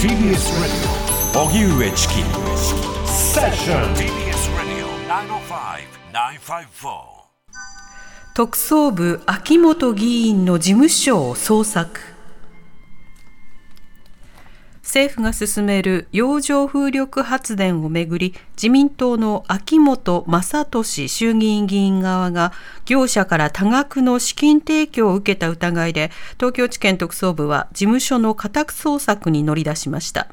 TBS Radio. 荻上チキセッション TBS Radio 905-954特捜部秋元議員の事務所を捜索政府が進める洋上風力発電をめぐり自民党の秋元正俊衆議院議員側が業者から多額の資金提供を受けた疑いで東京地検特捜部は事務所の家宅捜索に乗り出しました。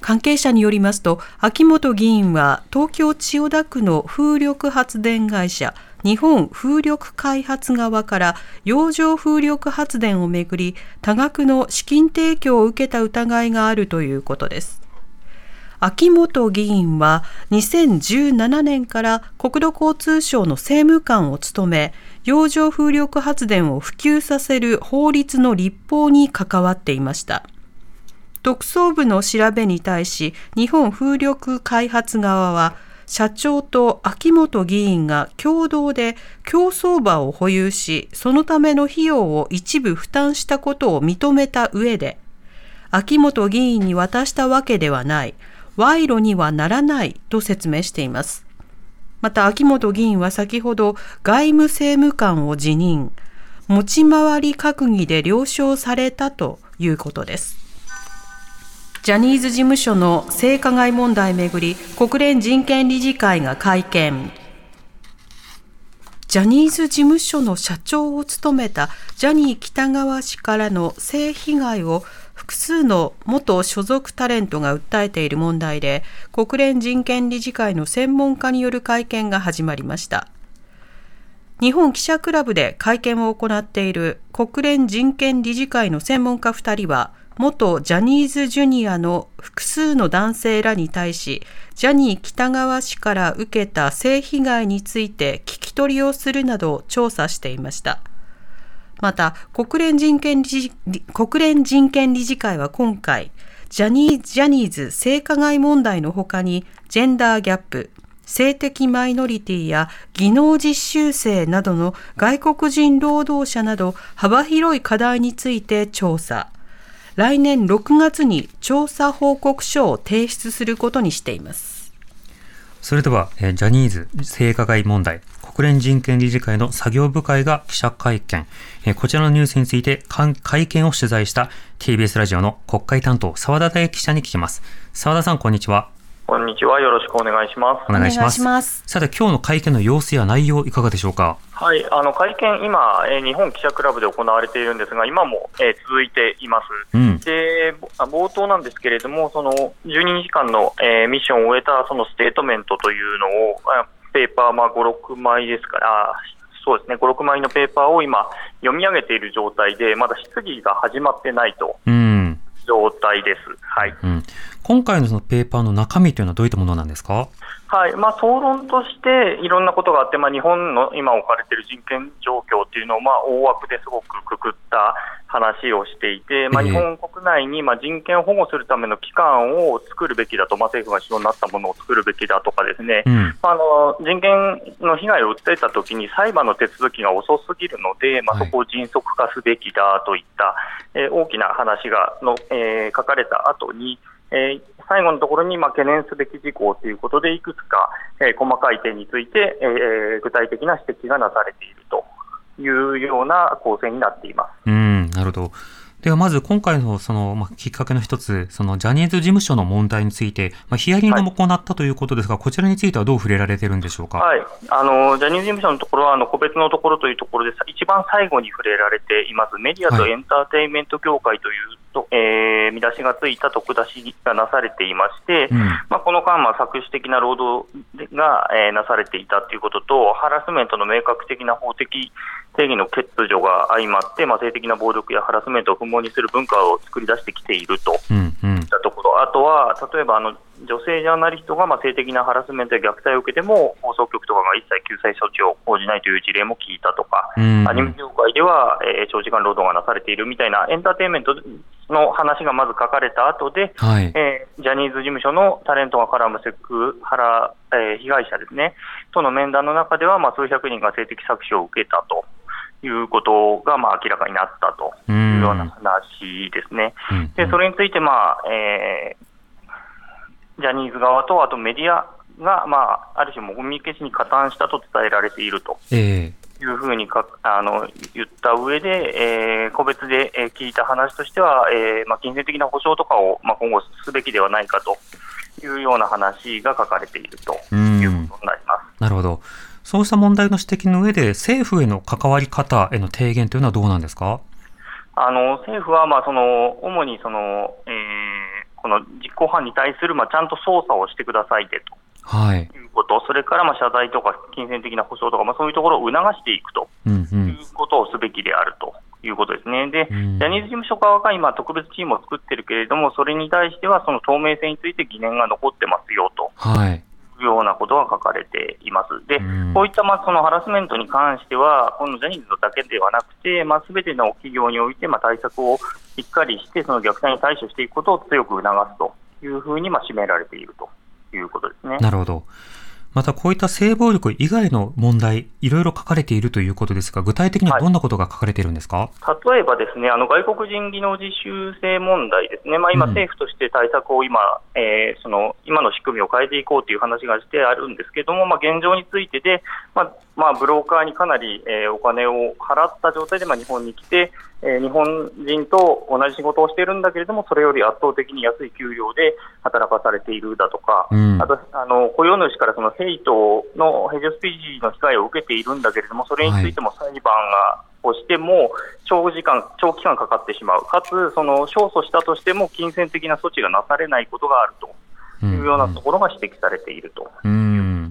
関係者によりますと秋元議員は東京千代田区の風力発電会社日本風力開発側から洋上風力発電をめぐり多額の資金提供を受けた疑いがあるということです。秋元議員は2017年から国土交通省の政務官を務め洋上風力発電を普及させる法律の立法に関わっていました。特捜部の調べに対し日本風力開発側は社長と秋元議員が共同で競走馬を保有し、そのための費用を一部負担したことを認めた上で、秋元議員に渡したわけではない、賄賂にはならないと説明しています。また秋元議員は先ほど外務政務官を辞任、持ち回り閣議で了承されたということです。ジャニーズ事務所の性加害問題めぐり国連人権理事会が会見。ジャニーズ事務所の社長を務めたジャニー喜多川氏からの性被害を複数の元所属タレントが訴えている問題で国連人権理事会の専門家による会見が始まりました。日本記者クラブで会見を行っている国連人権理事会の専門家2人は元ジャニーズジュニアの複数の男性らに対し、ジャニー喜多川氏から受けた性被害について聞き取りをするなど調査していました。また、国連人権理事国連人権理事会は今回、ジャニージャニーズ性加害問題のほかに、ジェンダーギャップ、性的マイノリティや技能実習生などの外国人労働者など幅広い課題について調査。来年6月に調査報告書を提出することにしています。それでは、えジャニーズ性加害問題国連人権理事会の作業部会が記者会見、えこちらのニュースについて会見を取材した TBS ラジオの国会担当澤田大記者に聞きます。澤田さんこんにちは。こんにちは。よろしくお願いします。お願いします。ますさて、今日の会見の様子や内容、いかがでしょうか？はい、あの会見、今、えー、日本記者クラブで行われているんですが、今も、えー、続いています、うん、で。冒頭なんですけれども、その12時間の、えー、ミッションを終えたそのステートメントというのを、ペーパー、まあ、5、6枚ですから、そうですね、5、6枚のペーパーを今、読み上げている状態で、まだ質疑が始まってないと。うん状態です。はい。うん、今回のそのペーパーの中身というのはどういったものなんですか？はい。まあ、総論としていろんなことがあって、まあ、日本の今置かれている人権状況というのを、まあ、大枠ですごくくくった話をしていて、まあ、日本国内にまあ人権を保護するための機関を作るべきだと、まあ、政府が必要になったものを作るべきだとか、ですね、うん、あの人権の被害を訴えたときに裁判の手続きが遅すぎるので、まあ、そこを迅速化すべきだといった、えー、大きな話がの、えー、書かれた後に、えー、最後のところにまあ懸念すべき事項ということで、いくつか、えー、細かい点について、えー、具体的な指摘がなされているというような構成になっています。うんなるほど。ではまず今回のその、まあ、きっかけの一つ、そのジャニーズ事務所の問題について、まあ、ヒアリングも行ったということですが、はい、こちらについてはどう触れられてるんでしょうか、はい、あのジャニーズ事務所のところはあの個別のところというところで、一番最後に触れられています、メディアとエンターテインメント業界というと、はい、えー、見出しがついた特出しがなされていまして、うん、まあ、この間、まあ、搾取的な労働が、えー、なされていたということと、ハラスメントの明確的な法的定義の欠如が相まって、まあ、性的な暴力やハラスメントを不問にする文化を作り出してきていると。いったところ、うんうん、あとは例えばあの女性ジャーナリストがまあ性的なハラスメントや虐待を受けても放送局とかが一切救済措置を講じないという事例も聞いたとか、うん、アニメ業界では、えー、長時間労働がなされているみたいなエンターテインメントの話がまず書かれた後で、はい、えー、ジャニーズ事務所のタレントが絡むセクハラ、えー、被害者ですねとの面談の中では、まあ、数百人が性的搾取を受けたと。いうことが、まあ、明らかになったというような話ですね。でそれについて、まあえー、ジャニーズ側と、あとメディアが、まあ、ある種、もみ消しに加担したと伝えられていると。えーいうふうにかあの言った上で、えー、個別で聞いた話としては、えーまあ、金銭的な保証とかを、まあ、今後すべきではないかというような話が書かれているということになります。なるほど。そうした問題の指摘の上で、政府への関わり方への提言というのはどうなんですか？あの政府は、まあ、その主にその、えー、この実行犯に対する、まあ、ちゃんと捜査をしてくださいでと。はい、いうこと、それからまあ謝罪とか金銭的な保証とか、まあ、そういうところを促していくということをすべきであるということですね。で、ジャニーズ事務所側が今、特別チームを作ってるけれども、それに対しては、その透明性について疑念が残ってますよと。はいようなことが書かれています。で、こういったまあそのハラスメントに関しては、このジャニーズだけではなくて、まあ、全ての企業においてまあ対策をしっかりして、その虐待に対処していくことを強く促すというふうにまあ締められているということですね。なるほど。またこういった性暴力以外の問題、いろいろ書かれているということですが、具体的にはどんなことが書かれているんですか、はい、例えばですね、あの外国人技能実習生問題ですね、まあ、今、政府として対策を今、うん、えー、その今の仕組みを変えていこうという話がしてあるんですけれども、まあ、現状についてで、まあまあ、ブローカーにかなり、えー、お金を払った状態で、まあ、日本に来て、えー、日本人と同じ仕事をしているんだけれども、それより圧倒的に安い給料で働かされているだとか、うん、あとあの雇用主からそのヘイトのヘイトスピーチの被害を受けているんだけれども、それについても裁判が、をしても長時間、長期間かかってしまう、かつその勝訴したとしても金銭的な措置がなされないことがあるというようなところが指摘されていると。うん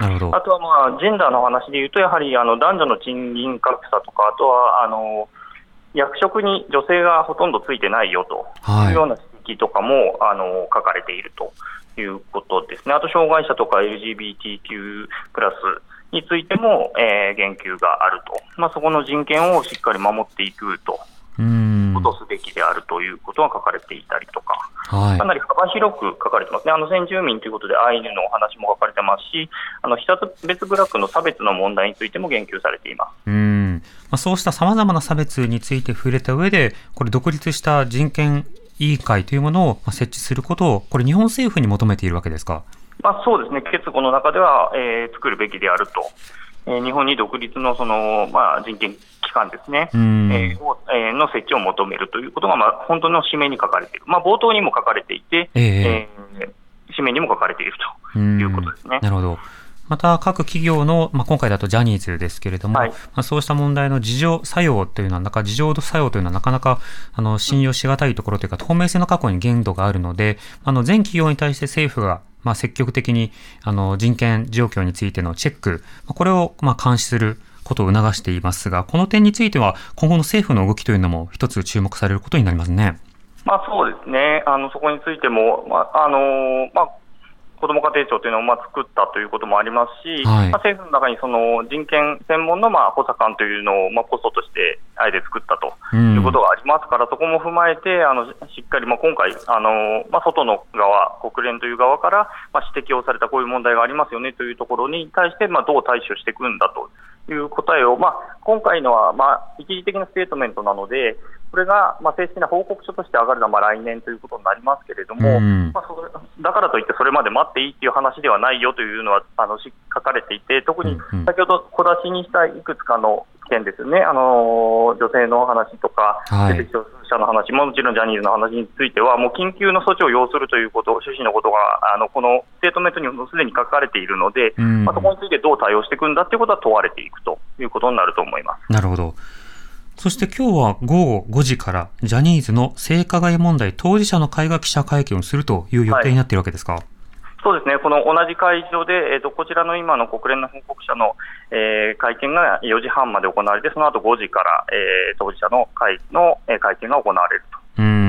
なるほど。あとは、まあ、ジェンダーの話でいうと、やはりあの男女の賃金格差とか、あとはあの役職に女性がほとんどついてないよと。い。うような指摘とかも、はい、あの書かれていると。いうことですね、あと障害者とか LGBTQ プラスについても、えー、言及があると、まあ、そこの人権をしっかり守っていくとことすべきであるということが書かれていたりとか、はい、かなり幅広く書かれてますね、あの先住民ということでアイヌのお話も書かれてますし、あの被差別部落の差別の問題についても言及されています。うん。まあ、そうしたさまざまな差別について触れた上で、これ、独立した人権委員会というものを設置することを、これ、日本政府に求めているわけですか？まあ、そうですね、決議の中では、えー、作るべきであると。えー、日本に独立のその、まあ、人権機関ですね、えーをえー、の設置を求めるということが、まあ、本当の締めに書かれている、まあ、冒頭にも書かれていて、えー、えー、締めにも書かれているということですね。なるほど。また各企業の、まあ、今回だとジャニーズですけれども、はい、まあ、そうした問題の自浄作用というのは、なんか自浄作用というのはなかなかあの信用しがたいところというか、透明性の過去に限度があるので、あの全企業に対して政府がまあ、積極的にあの人権状況についてのチェック、これをまあ監視することを促していますが、この点については、今後の政府の動きというのも、一つ注目されることになりますね。まあ、そうですね、あのそこについても、まああのまあ、子ども家庭庁というのをまあ作ったということもありますし、はい、まあ、政府の中にその人権専門のまあ補佐官というのをまあポストとしてあえて作ったということがありますから、うん、そこも踏まえて、あのしっかりまあ今回、あのまあ、外の側、国連という側からまあ指摘をされたこういう問題がありますよねというところに対して、まあ、どう対処していくんだと。いう答えを、まあ、今回のはまあ一時的なステートメントなので、これがまあ正式な報告書として上がるのはまあ来年ということになりますけれども、うん、まあ、それだからといってそれまで待っていいという話ではないよというのはあの書かれていて、特に先ほど小出しにしたいくつかの件ですね、あの女性の話とか、はい、者の話も、もちろんジャニーズの話については、もう緊急の措置を要するということ、趣旨のことがあのこのステートメントにもすでに書かれているので、うん、まあ、そこについてどう対応していくんだということは問われていくということになると思います。なるほどそして今日は午後5時からジャニーズの性加害問題当事者の会が記者会見をするという予定になっているわけですか？はいそうですね、この同じ会場で、えーと、こちらの今の国連の報告者の、えー、会見が4時半まで行われて、その後5時から、えー、当事者の会の、えー、会見が行われると。うん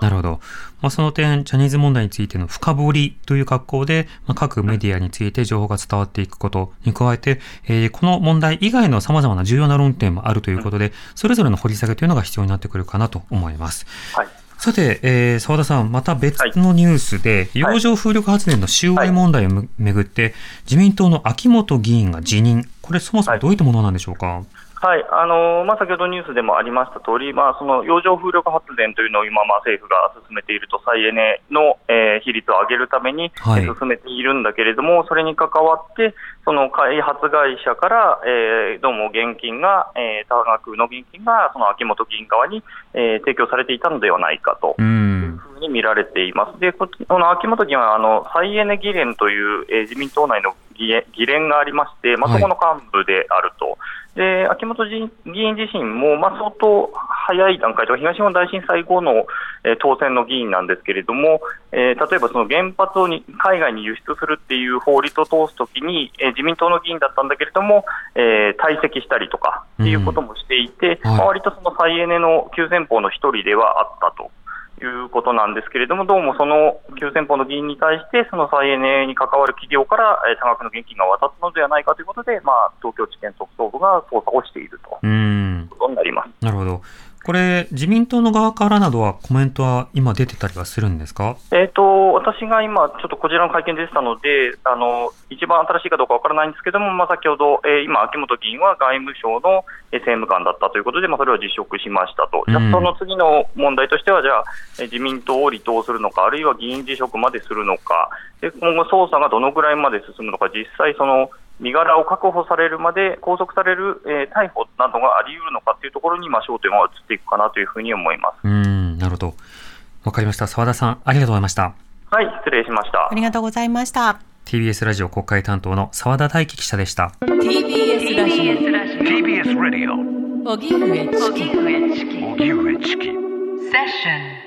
なるほど。まあ、その点、ジャニーズ問題についての深掘りという格好で、まあ、各メディアについて情報が伝わっていくことに加えて、えー、この問題以外の様々な重要な論点もあるということで、それぞれの掘り下げというのが必要になってくるかなと思います。はいさて、えー、澤田さん、また別のニュースで、洋上風力発電の収賄問題をめぐって、自民党の秋本議員が辞任、これ、そもそもどういったものなんでしょうか？はいあのまあ、先ほどニュースでもありました通り、まあ、その洋上風力発電というのを今、まあ、政府が進めていると、再エネの、えー、比率を上げるために、はい進めているんだけれども、それに関わって、その開発会社から、えーどうも現金が、えー多額の現金がその秋元議員側に、えー提供されていたのではないかと。うん。に見られています。で、ここの秋元議員は、あの、再エネ議連という、えー自民党内の議連がありまして、まあ、はいそこの幹部であると。で、秋元議員自身も、まあ、相当早い段階とか、東日本大震災後の、えー当選の議員なんですけれども、えー例えばその原発をに海外に輸出するっていう法律を通すときに、えー自民党の議員だったんだけれども、えー退席したりとかっていうこともしていて、うんはいまあ割とその再エネの急先鋒の一人ではあったと。いうことなんですけれども、どうもその急先鋒の議員に対して、その再エネに関わる企業からえー多額の現金が渡ったのではないかということで、まあ、東京地検特捜部が捜査をしているとうん。いうことになります。なるほど。これ、自民党の側からなどはコメントは今出てたりはするんですか？えー、と私が今、ちょっとこちらの会見でしたので、あの一番新しいかどうかわからないんですけども、まあ、先ほど、えー今、秋元議員は外務省のえー政務官だったということで、まあ、それを辞職しましたと、じゃあうん。その次の問題としては、じゃあ、えー自民党を離党するのか、あるいは議員辞職までするのか、で今後、捜査がどのぐらいまで進むのか、実際、その身柄を確保されるまで、拘束される、えー逮捕などがあり得るのかというところに、まあ、焦点は移っていくかなというふうに思います。うん、なるほど。わかりました。澤田さん、ありがとうございました。はい、失礼しましたあ。りがとうございました。TBS ラジオ国会担当の澤田大樹記者でした。TBS ラジ TBS Radio オ荻上チキ荻上チキセッション